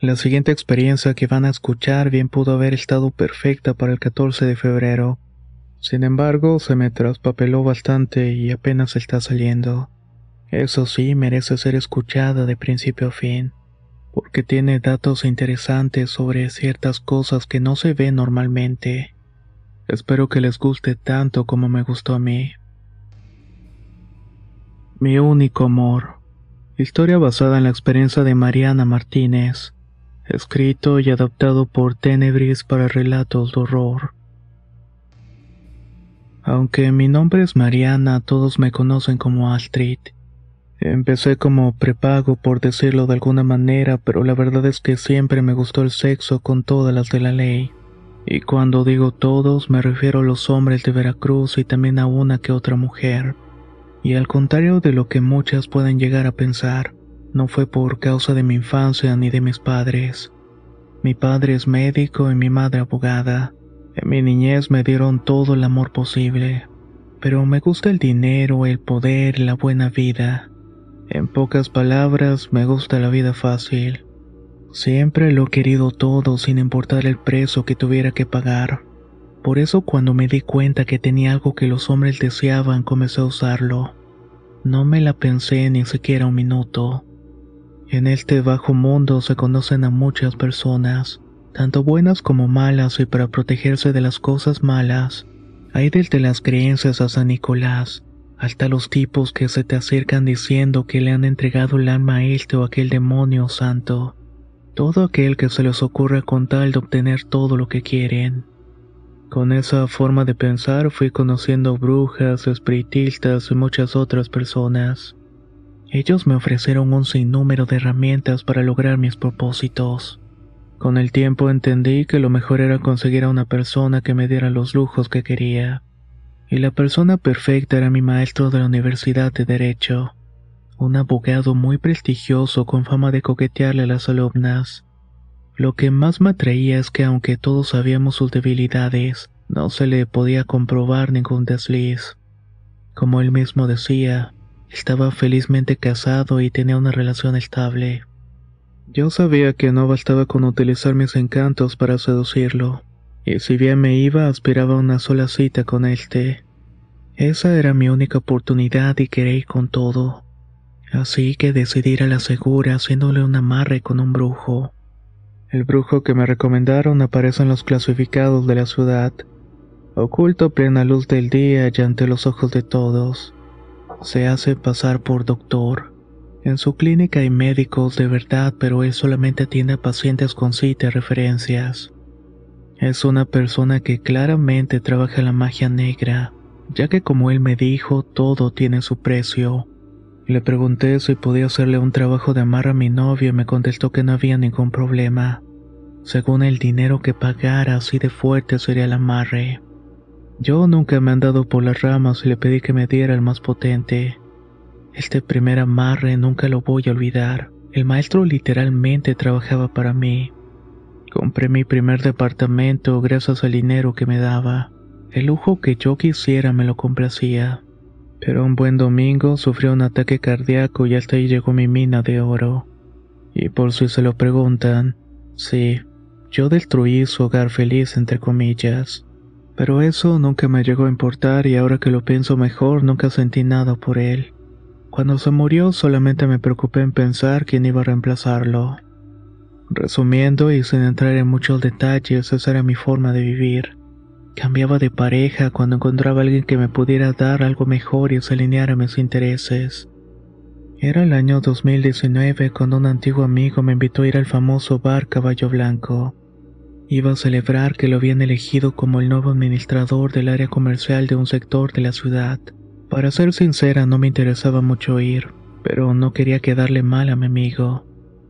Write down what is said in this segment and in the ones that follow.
La siguiente experiencia que van a escuchar bien pudo haber estado perfecta para el 14 de febrero. Sin embargo, se me traspapeló bastante y apenas está saliendo. Eso sí, merece ser escuchada de principio a fin, porque tiene datos interesantes sobre ciertas cosas que no se ven normalmente. Espero que les guste tanto como me gustó a mí. Mi único amor. Historia basada en la experiencia de Mariana Martínez. Escrito y adaptado por Tenebris para relatos de horror. Aunque mi nombre es Mariana, todos me conocen como Astrid. Empecé como prepago por decirlo de alguna manera, pero la verdad es que siempre me gustó el sexo con todas las de la ley. Y cuando digo todos, me refiero a los hombres de Veracruz y también a una que otra mujer. Y al contrario de lo que muchas pueden llegar a pensar, no fue por causa de mi infancia ni de mis padres. Mi padre es médico y mi madre abogada. En mi niñez me dieron todo el amor posible, pero me gusta el dinero, el poder, la buena vida. En pocas palabras, me gusta la vida fácil. Siempre lo he querido todo sin importar el precio que tuviera que pagar. Por eso cuando me di cuenta que tenía algo que los hombres deseaban, comencé a usarlo. No me la pensé ni siquiera un minuto. En este bajo mundo se conocen a muchas personas, tanto buenas como malas, y para protegerse de las cosas malas, hay desde las creencias a San Nicolás, hasta los tipos que se te acercan diciendo que le han entregado el alma a este o aquel demonio santo. Todo aquel que se les ocurra con tal de obtener todo lo que quieren. Con esa forma de pensar fui conociendo brujas, espiritistas y muchas otras personas. Ellos me ofrecieron un sinnúmero de herramientas para lograr mis propósitos. Con el tiempo entendí que lo mejor era conseguir a una persona que me diera los lujos que quería. Y la persona perfecta era mi maestro de la Universidad de Derecho, un abogado muy prestigioso con fama de coquetearle a las alumnas. Lo que más me atraía es que aunque todos sabíamos sus debilidades, no se le podía comprobar ningún desliz. Como él mismo decía, estaba felizmente casado y tenía una relación estable. Yo sabía que no bastaba con utilizar mis encantos para seducirlo, y si bien me iba aspiraba a una sola cita con este. Esa era mi única oportunidad y quería ir con todo. Así que decidí ir a la segura haciéndole un amarre con un brujo. El brujo que me recomendaron aparece en los clasificados de la ciudad, oculto a plena luz del día y ante los ojos de todos se hace pasar por doctor. En su clínica hay médicos de verdad, pero él solamente atiende a pacientes con cita y referencias. Es una persona que claramente trabaja la magia negra, ya que como él me dijo, todo tiene su precio. Le pregunté si podía hacerle un trabajo de amar a mi novio y me contestó que no había ningún problema. Según el dinero que pagara, así de fuerte sería el amarre. Yo nunca me han dado por las ramas y le pedí que me diera el más potente. Este primer amarre nunca lo voy a olvidar. El maestro literalmente trabajaba para mí. Compré mi primer departamento gracias al dinero que me daba. El lujo que yo quisiera me lo complacía. Pero un buen domingo sufrió un ataque cardíaco y hasta ahí llegó mi mina de oro. Y por si se lo preguntan, sí, yo destruí su hogar feliz entre comillas. Pero eso nunca me llegó a importar y ahora que lo pienso mejor nunca sentí nada por él. Cuando se murió solamente me preocupé en pensar quién iba a reemplazarlo. Resumiendo y sin entrar en muchos detalles, esa era mi forma de vivir. Cambiaba de pareja cuando encontraba a alguien que me pudiera dar algo mejor y se alineara a mis intereses. Era el año 2019 cuando un antiguo amigo me invitó a ir al famoso bar Caballo Blanco. Iba a celebrar que lo habían elegido como el nuevo administrador del área comercial de un sector de la ciudad. Para ser sincera, no me interesaba mucho ir. pero no quería quedarle mal a mi amigo.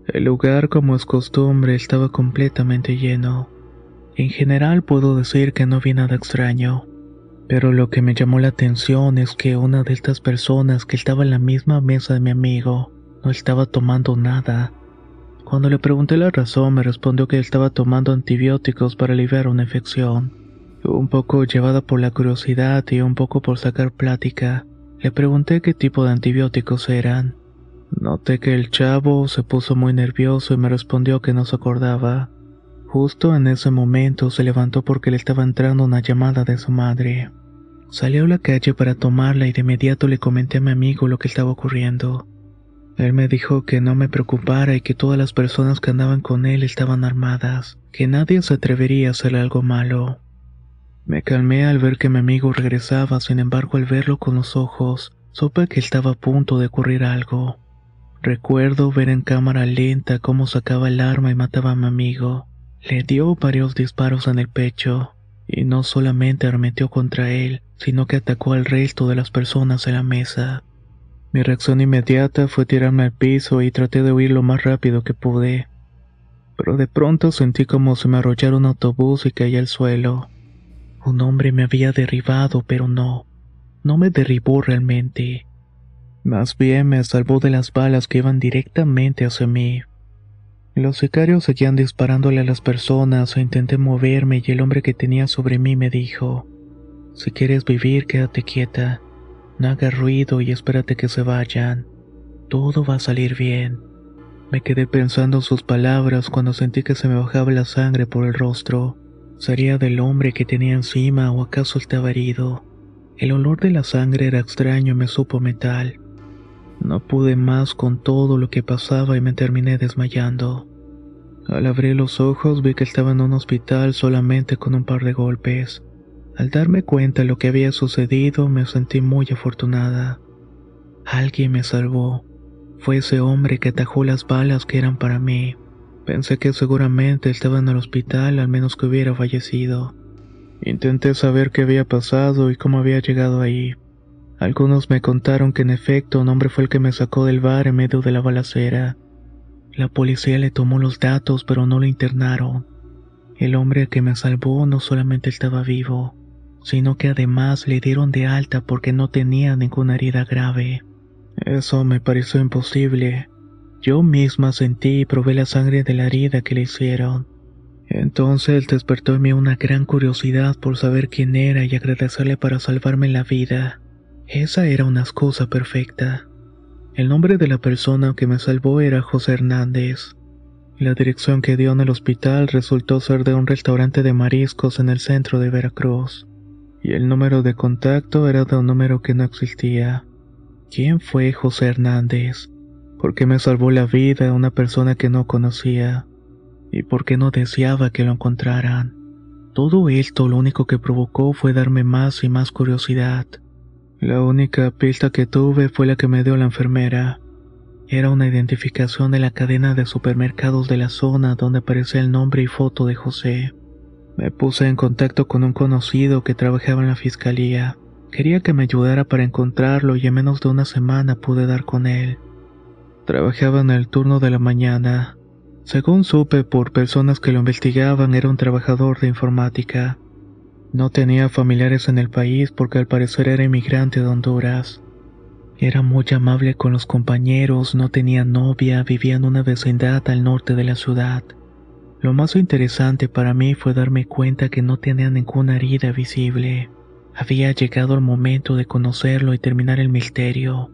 El lugar, como es costumbre, estaba completamente lleno. En general puedo decir que no vi nada extraño, pero lo que me llamó la atención es que una de estas personas que estaba en la misma mesa de mi amigo no estaba tomando nada. Cuando le pregunté la razón me respondió que estaba tomando antibióticos para aliviar una infección. Un poco llevada por la curiosidad y un poco por sacar plática, le pregunté qué tipo de antibióticos eran. Noté que el chavo se puso muy nervioso y me respondió que no se acordaba. Justo en ese momento se levantó porque le estaba entrando una llamada de su madre. Salió a la calle para tomarla y de inmediato le comenté a mi amigo lo que estaba ocurriendo. Él me dijo que no me preocupara y que todas las personas que andaban con él estaban armadas, que nadie se atrevería a hacerle algo malo. Me calmé al ver que mi amigo regresaba, sin embargo al verlo con los ojos, supe que estaba a punto de ocurrir algo. Recuerdo ver en cámara lenta cómo sacaba el arma y mataba a mi amigo. Le dio varios disparos en el pecho, y no solamente arremetió contra él, sino que atacó al resto de las personas en la mesa. Mi reacción inmediata fue tirarme al piso y traté de huir lo más rápido que pude. Pero de pronto sentí como si me arrollara un autobús y caí al suelo. Un hombre me había derribado, pero no, no me derribó realmente. Más bien me salvó de las balas que iban directamente hacia mí. Los sicarios seguían disparándole a las personas e intenté moverme y el hombre que tenía sobre mí me dijo, si quieres vivir quédate quieta, no hagas ruido y espérate que se vayan, todo va a salir bien. Me quedé pensando en sus palabras cuando sentí que se me bajaba la sangre por el rostro. ¿Sería del hombre que tenía encima o acaso estaba herido? El olor de la sangre era extraño y me supo metal. No pude más con todo lo que pasaba y me terminé desmayando. Al abrir los ojos vi que estaba en un hospital solamente con un par de golpes. Al darme cuenta de lo que había sucedido me sentí muy afortunada. Alguien me salvó. Fue ese hombre que atajó las balas que eran para mí. Pensé que seguramente estaba en el hospital al menos que hubiera fallecido. Intenté saber qué había pasado y cómo había llegado ahí. Algunos me contaron que en efecto un hombre fue el que me sacó del bar en medio de la balacera. La policía le tomó los datos pero no lo internaron. El hombre que me salvó no solamente estaba vivo, sino que además le dieron de alta porque no tenía ninguna herida grave. Eso me pareció imposible. Yo misma sentí y probé la sangre de la herida que le hicieron. Entonces despertó en mí una gran curiosidad por saber quién era y agradecerle para salvarme la vida. Esa era una excusa perfecta. El nombre de la persona que me salvó era José Hernández. La dirección que dio en el hospital resultó ser de un restaurante de mariscos en el centro de Veracruz. Y el número de contacto era de un número que no existía. ¿Quién fue José Hernández? ¿Por qué me salvó la vida a una persona que no conocía? ¿Y por qué no deseaba que lo encontraran? Todo esto lo único que provocó fue darme más y más curiosidad. La única pista que tuve fue la que me dio la enfermera. Era una identificación de la cadena de supermercados de la zona donde aparecía el nombre y foto de José. Me puse en contacto con un conocido que trabajaba en la fiscalía. Quería que me ayudara para encontrarlo y en menos de una semana pude dar con él. Trabajaba en el turno de la mañana. Según supe por personas que lo investigaban, era un trabajador de informática. No tenía familiares en el país porque al parecer era inmigrante de Honduras. Era muy amable con los compañeros, no tenía novia, vivía en una vecindad al norte de la ciudad. Lo más interesante para mí fue darme cuenta que no tenía ninguna herida visible. Había llegado el momento de conocerlo y terminar el misterio.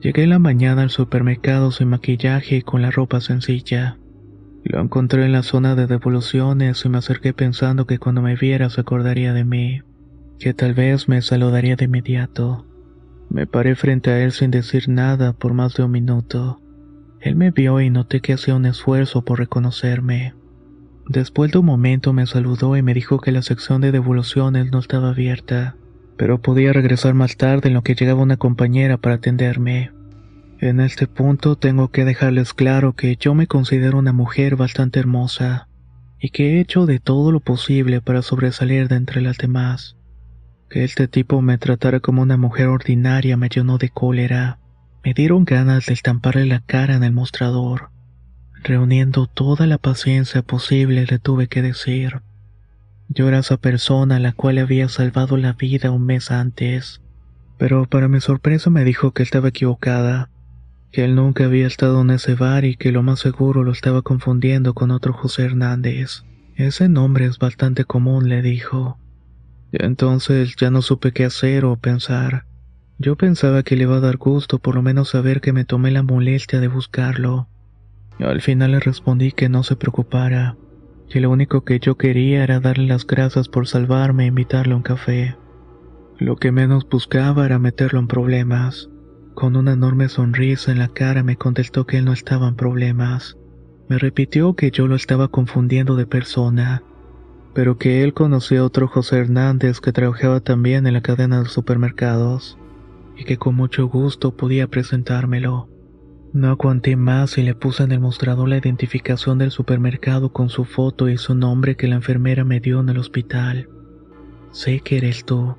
Llegué la mañana al supermercado sin maquillaje y con la ropa sencilla. Lo encontré en la zona de devoluciones y me acerqué pensando que cuando me viera se acordaría de mí, que tal vez me saludaría de inmediato. Me paré frente a él sin decir nada por más de un minuto. Él me vio y noté que hacía un esfuerzo por reconocerme. Después de un momento me saludó y me dijo que la sección de devoluciones no estaba abierta, pero podía regresar más tarde en lo que llegaba una compañera para atenderme. En este punto tengo que dejarles claro que yo me considero una mujer bastante hermosa y que he hecho de todo lo posible para sobresalir de entre las demás. Que este tipo me tratara como una mujer ordinaria me llenó de cólera. Me dieron ganas de estamparle la cara en el mostrador. Reuniendo toda la paciencia posible le tuve que decir. Yo era esa persona a la cual había salvado la vida un mes antes. Pero para mi sorpresa me dijo que estaba equivocada, que él nunca había estado en ese bar y que lo más seguro lo estaba confundiendo con otro José Hernández. Ese nombre es bastante común, le dijo. Entonces ya no supe qué hacer o pensar. Yo pensaba que le iba a dar gusto por lo menos saber que me tomé la molestia de buscarlo. Al final le respondí que no se preocupara, que lo único que yo quería era darle las gracias por salvarme e invitarle a un café. Lo que menos buscaba era meterlo en problemas. Con una enorme sonrisa en la cara me contestó que él no estaba en problemas. Me repitió que yo lo estaba confundiendo de persona, pero que él conocía a otro José Hernández que trabajaba también en la cadena de supermercados y que con mucho gusto podía presentármelo. No aguanté más y le puse en el mostrador la identificación del supermercado con su foto y su nombre que la enfermera me dio en el hospital. Sé que eres tú.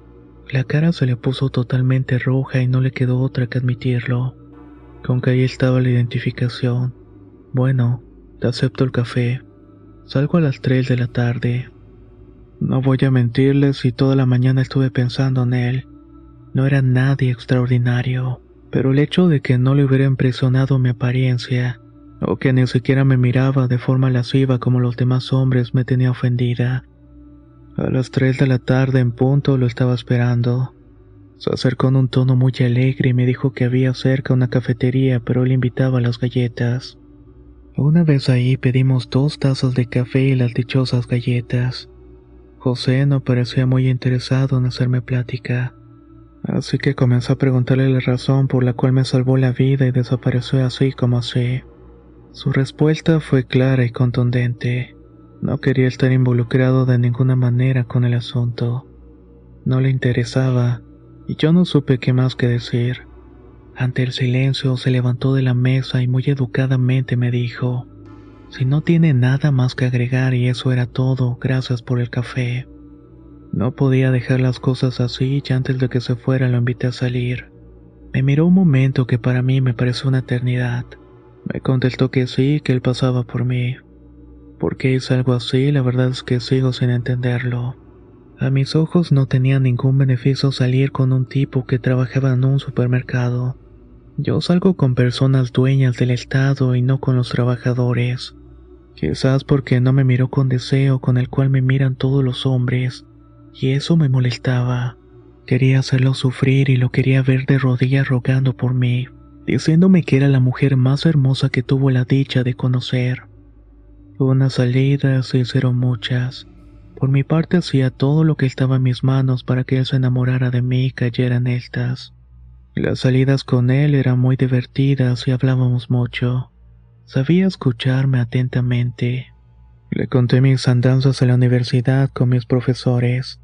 La cara se le puso totalmente roja y no le quedó otra que admitirlo. Con que ahí estaba la identificación. Bueno, te acepto el café. Salgo a las 3 de la tarde. No voy a mentirles y toda la mañana estuve pensando en él. No era nadie extraordinario, pero el hecho de que no le hubiera impresionado mi apariencia, o que ni siquiera me miraba de forma lasciva como los demás hombres, me tenía ofendida. A las 3 de la tarde en punto lo estaba esperando. Se acercó en un tono muy alegre y me dijo que había cerca una cafetería, pero él invitaba a las galletas. Una vez ahí pedimos dos tazas de café y las dichosas galletas. José no parecía muy interesado en hacerme plática. Así que comenzó a preguntarle la razón por la cual me salvó la vida y desapareció así como así. Su respuesta fue clara y contundente. No quería estar involucrado de ninguna manera con el asunto. No le interesaba, y yo no supe qué más que decir. Ante el silencio se levantó de la mesa y muy educadamente me dijo, si no tiene nada más que agregar y eso era todo, gracias por el café. No podía dejar las cosas así y antes de que se fuera lo invité a salir. Me miró un momento que para mí me pareció una eternidad. Me contestó que sí, que él pasaba por mí. ¿Por qué hice algo así? La verdad es que sigo sin entenderlo. A mis ojos no tenía ningún beneficio salir con un tipo que trabajaba en un supermercado. Yo salgo con personas dueñas del Estado y no con los trabajadores. Quizás porque no me miró con deseo con el cual me miran todos los hombres y eso me molestaba. Quería hacerlo sufrir y lo quería ver de rodillas rogando por mí, diciéndome que era la mujer más hermosa que tuvo la dicha de conocer. Unas salidas se hicieron muchas. Por mi parte hacía todo lo que estaba en mis manos para que él se enamorara de mí y cayera en estas. Las salidas con él eran muy divertidas y hablábamos mucho. Sabía escucharme atentamente. Le conté mis andanzas en la universidad con mis profesores.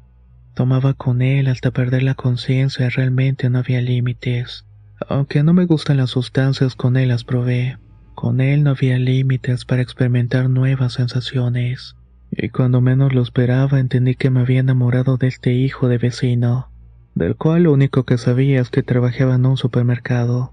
Tomaba con él hasta perder la conciencia realmente no había límites. Aunque no me gustan las sustancias, con él las probé. Con él no había límites para experimentar nuevas sensaciones. Y cuando menos lo esperaba entendí que me había enamorado de este hijo de vecino, del cual lo único que sabía es que trabajaba en un supermercado.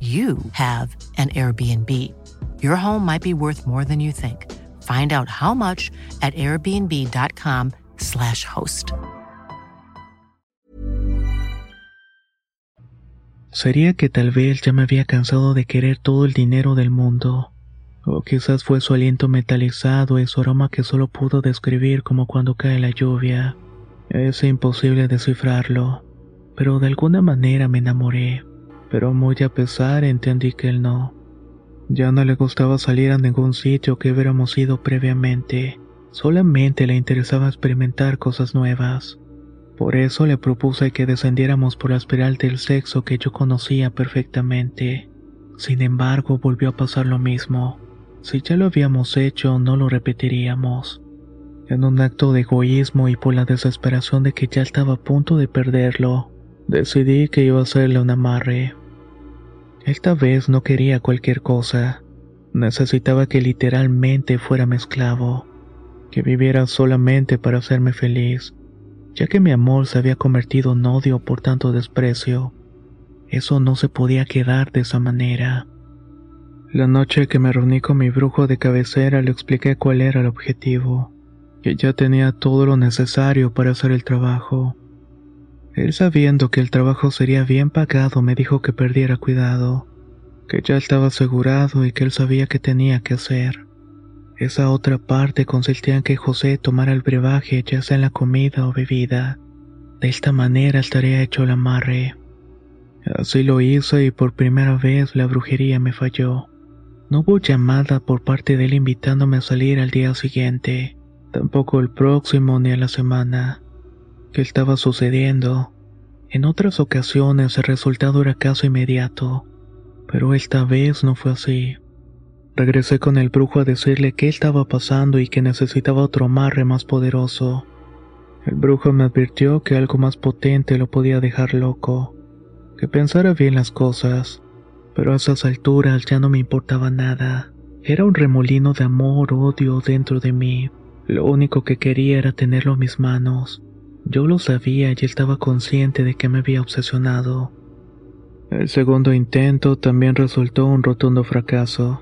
you have an Airbnb. Your home might be worth more than you think. Find out how much at airbnb.com/slash host. Sería que tal vez ya me había cansado de querer todo el dinero del mundo. O quizás fue su aliento metalizado y su aroma que solo pudo describir como cuando cae la lluvia. Es imposible descifrarlo. pero de alguna manera me enamoré. Pero muy a pesar entendí que él no. Ya no le gustaba salir a ningún sitio que hubiéramos ido previamente. Solamente le interesaba experimentar cosas nuevas. Por eso le propuse que descendiéramos por la espiral del sexo que yo conocía perfectamente. Sin embargo, volvió a pasar lo mismo. Si ya lo habíamos hecho, no lo repetiríamos. En un acto de egoísmo y por la desesperación de que ya estaba a punto de perderlo, decidí que iba a hacerle un amarre. Esta vez no quería cualquier cosa. Necesitaba que literalmente fuera mi esclavo, que viviera solamente para hacerme feliz ya que mi amor se había convertido en odio por tanto desprecio. Eso no se podía quedar de esa manera. La noche que me reuní con mi brujo de cabecera le expliqué cuál era el objetivo, que ya tenía todo lo necesario para hacer el trabajo. Él sabiendo que el trabajo sería bien pagado me dijo que perdiera cuidado, que ya estaba asegurado y que él sabía qué tenía que hacer. Esa otra parte consistía en que José tomara el brebaje ya sea en la comida o bebida. De esta manera estaría hecho el amarre. Así lo hizo y por primera vez la brujería me falló. No hubo llamada por parte de él invitándome a salir al día siguiente, tampoco el próximo ni a la semana. ¿Qué estaba sucediendo? En otras ocasiones el resultado era caso inmediato, pero esta vez no fue así. Regresé con el brujo a decirle qué estaba pasando y que necesitaba otro amarre más poderoso. El brujo me advirtió que algo más potente lo podía dejar loco, que pensara bien las cosas, pero a esas alturas ya no me importaba nada. Era un remolino de amor, odio dentro de mí. Lo único que quería era tenerlo en mis manos. Yo lo sabía y estaba consciente de que me había obsesionado. El segundo intento también resultó un rotundo fracaso.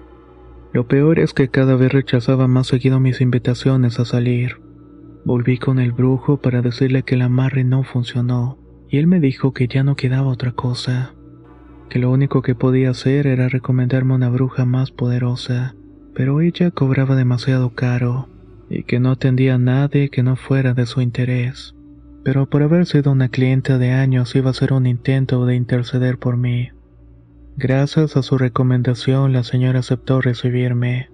Lo peor es que cada vez rechazaba más seguido mis invitaciones a salir. Volví con el brujo para decirle que el amarre no funcionó, y él me dijo que ya no quedaba otra cosa, que lo único que podía hacer era recomendarme una bruja más poderosa, pero ella cobraba demasiado caro, y que no atendía a nadie que no fuera de su interés. Pero por haber sido una clienta de años iba a ser un intento de interceder por mí. Gracias a su recomendación, la señora aceptó recibirme.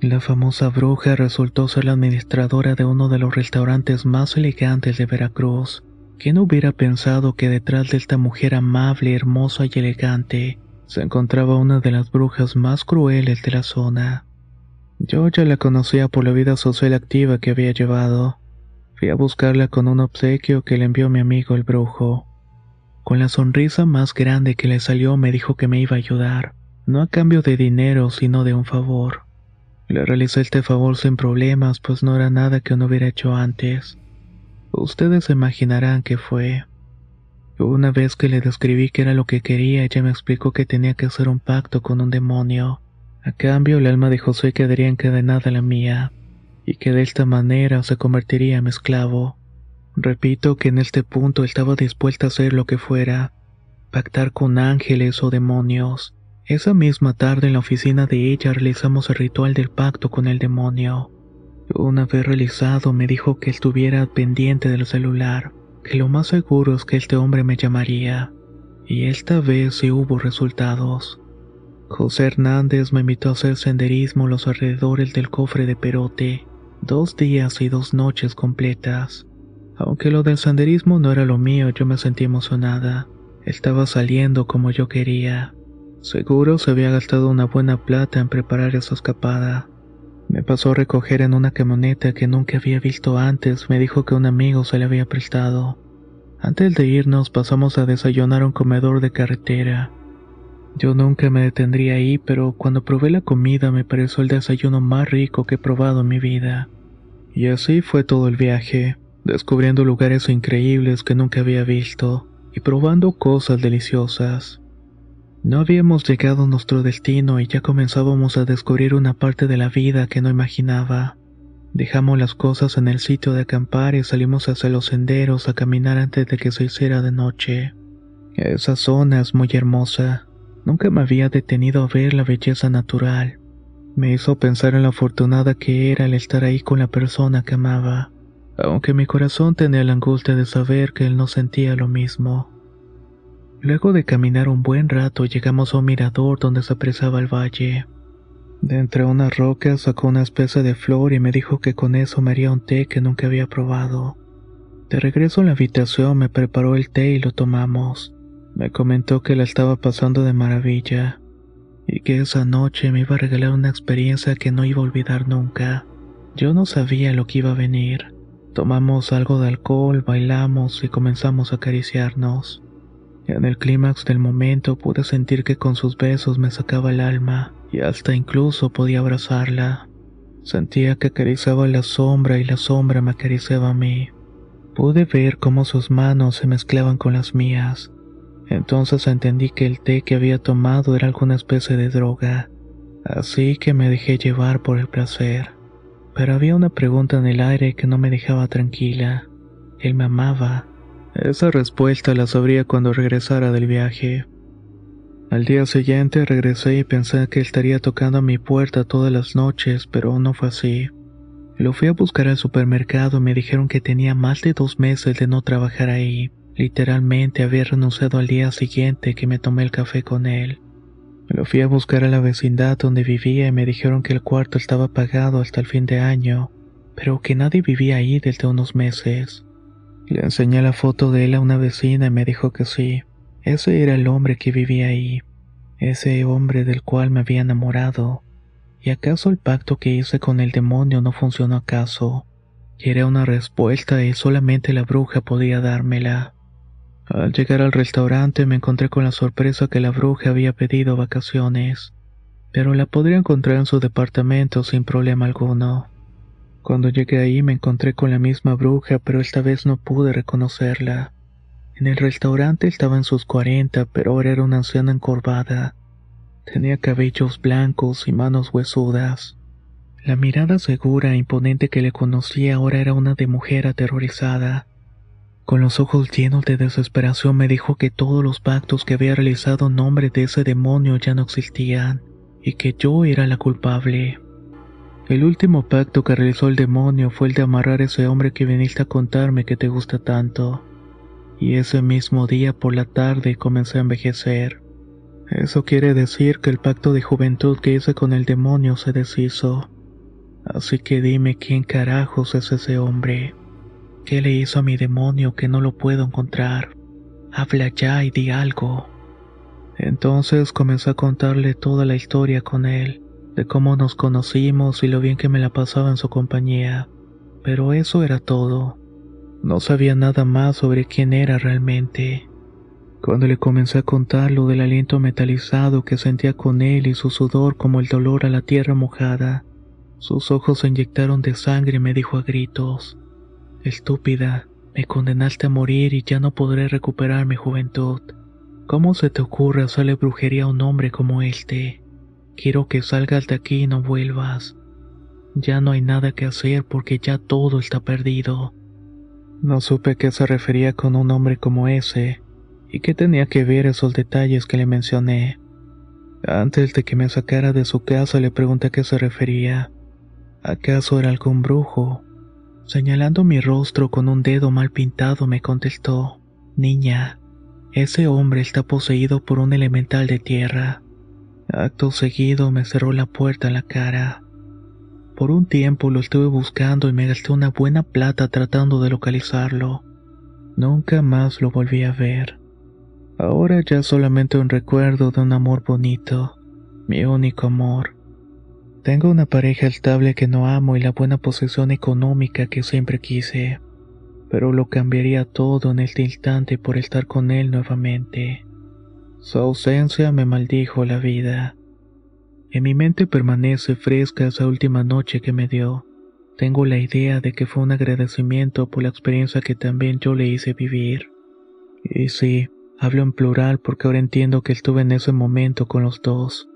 La famosa bruja resultó ser la administradora de uno de los restaurantes más elegantes de Veracruz. ¿Quién hubiera pensado que detrás de esta mujer amable, hermosa y elegante se encontraba una de las brujas más crueles de la zona? Yo ya la conocía por la vida social activa que había llevado. Fui a buscarla con un obsequio que le envió mi amigo el brujo. Con la sonrisa más grande que le salió me dijo que me iba a ayudar, no a cambio de dinero, sino de un favor. Le realicé este favor sin problemas, pues no era nada que no hubiera hecho antes. Ustedes se imaginarán qué fue. Una vez que le describí qué era lo que quería, ella me explicó que tenía que hacer un pacto con un demonio. A cambio, el alma de José quedaría encadenada a la mía, y que de esta manera se convertiría en mi esclavo. Repito que en este punto estaba dispuesta a hacer lo que fuera, pactar con ángeles o demonios. Esa misma tarde en la oficina de ella realizamos el ritual del pacto con el demonio. Una vez realizado me dijo que estuviera pendiente del celular, que lo más seguro es que este hombre me llamaría. Y esta vez sí hubo resultados. José Hernández me invitó a hacer senderismo los alrededores del cofre de Perote, dos días y dos noches completas. Aunque lo del senderismo no era lo mío, yo me sentí emocionada. Estaba saliendo como yo quería. Seguro se había gastado una buena plata en preparar esa escapada. Me pasó a recoger en una camioneta que nunca había visto antes, me dijo que un amigo se le había prestado. Antes de irnos pasamos a desayunar a un comedor de carretera. Yo nunca me detendría ahí, pero cuando probé la comida me pareció el desayuno más rico que he probado en mi vida. Y así fue todo el viaje descubriendo lugares increíbles que nunca había visto y probando cosas deliciosas. No habíamos llegado a nuestro destino y ya comenzábamos a descubrir una parte de la vida que no imaginaba. Dejamos las cosas en el sitio de acampar y salimos hacia los senderos a caminar antes de que se hiciera de noche. Esa zona es muy hermosa. Nunca me había detenido a ver la belleza natural. Me hizo pensar en lo afortunada que era el estar ahí con la persona que amaba. aunque mi corazón tenía la angustia de saber que él no sentía lo mismo. Luego de caminar un buen rato llegamos a un mirador donde se apresaba el valle. De entre unas rocas sacó una especie de flor y me dijo que con eso me haría un té que nunca había probado. De regreso a la habitación me preparó el té y lo tomamos. Me comentó que la estaba pasando de maravilla y que esa noche me iba a regalar una experiencia que no iba a olvidar nunca. Yo no sabía lo que iba a venir. Tomamos algo de alcohol, bailamos y comenzamos a acariciarnos. En el clímax del momento pude sentir que con sus besos me sacaba el alma y hasta incluso podía abrazarla. Sentía que acariciaba la sombra y la sombra me acariciaba a mí. Pude ver cómo sus manos se mezclaban con las mías entonces entendí que el té que había tomado era alguna especie de droga, así que me dejé llevar por el placer. Pero había una pregunta en el aire que no me dejaba tranquila. Él me amaba. Esa respuesta la sabría cuando regresara del viaje. Al día siguiente regresé y pensé que estaría tocando a mi puerta todas las noches, pero no fue así. Lo fui a buscar al supermercado y me dijeron que tenía más de dos meses de no trabajar ahí. Literalmente había renunciado al día siguiente que me tomé el café con él. Lo fui a buscar a la vecindad donde vivía y me dijeron que el cuarto estaba pagado hasta el fin de año, pero que nadie vivía ahí desde unos meses. Le enseñé la foto de él a una vecina y me dijo que sí, ese era el hombre que vivía ahí, ese hombre del cual me había enamorado. ¿Y acaso el pacto que hice con el demonio no funcionó acaso? Y era una respuesta y solamente la bruja podía dármela. Al llegar al restaurante me encontré con la sorpresa que la bruja había pedido vacaciones, pero la podría encontrar en su departamento sin problema alguno. Cuando llegué ahí me encontré con la misma bruja, pero esta vez no pude reconocerla. En el restaurante estaba en sus cuarenta, pero ahora era una anciana encorvada. Tenía cabellos blancos y manos huesudas. La mirada segura e imponente que le conocía ahora era una de mujer aterrorizada. Con los ojos llenos de desesperación me dijo que todos los pactos que había realizado en nombre de ese demonio ya no existían, y que yo era la culpable. El último pacto que realizó el demonio fue el de amarrar a ese hombre que viniste a contarme que te gusta tanto. Y ese mismo día por la tarde comencé a envejecer. Eso quiere decir que el pacto de juventud que hice con el demonio se deshizo. Así que dime quién carajos es ese hombre. ¿Qué le hizo a mi demonio que no lo puedo encontrar? Habla ya y di algo. Entonces comencé a contarle toda la historia con él, de cómo nos conocimos y lo bien que me la pasaba en su compañía. Pero eso era todo. No sabía nada más sobre quién era realmente. Cuando le comencé a contar lo del aliento metalizado que sentía con él y su sudor como el dolor a la tierra mojada, sus ojos se inyectaron de sangre y me dijo a gritos, Estúpida, me condenaste a morir y ya no podré recuperar mi juventud. ¿Cómo se te ocurre hacerle brujería a un hombre como este? Quiero que salgas de aquí y no vuelvas. Ya no hay nada que hacer porque ya todo está perdido. No supe a qué se refería con un hombre como ese, y qué tenía que ver esos detalles que le mencioné. Antes de que me sacara de su casa le pregunté a qué se refería. ¿Acaso era algún brujo? Señalando mi rostro con un dedo mal pintado me contestó, Niña, ese hombre está poseído por un elemental de tierra. Acto seguido me cerró la puerta en la cara. Por un tiempo lo estuve buscando y me gasté una buena plata tratando de localizarlo. Nunca más lo volví a ver. Ahora ya solamente un recuerdo de un amor bonito, mi único amor. Tengo una pareja estable que no amo y la buena posición económica que siempre quise, pero lo cambiaría todo en este instante por estar con él nuevamente. Su ausencia me maldijo la vida. En mi mente permanece fresca esa última noche que me dio. Tengo la idea de que fue un agradecimiento por la experiencia que también yo le hice vivir. Y sí, hablo en plural porque ahora entiendo que estuve en ese momento con los dos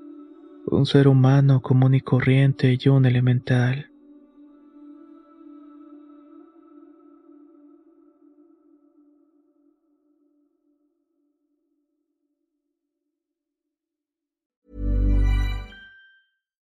un ser humano común y corriente y un elemental.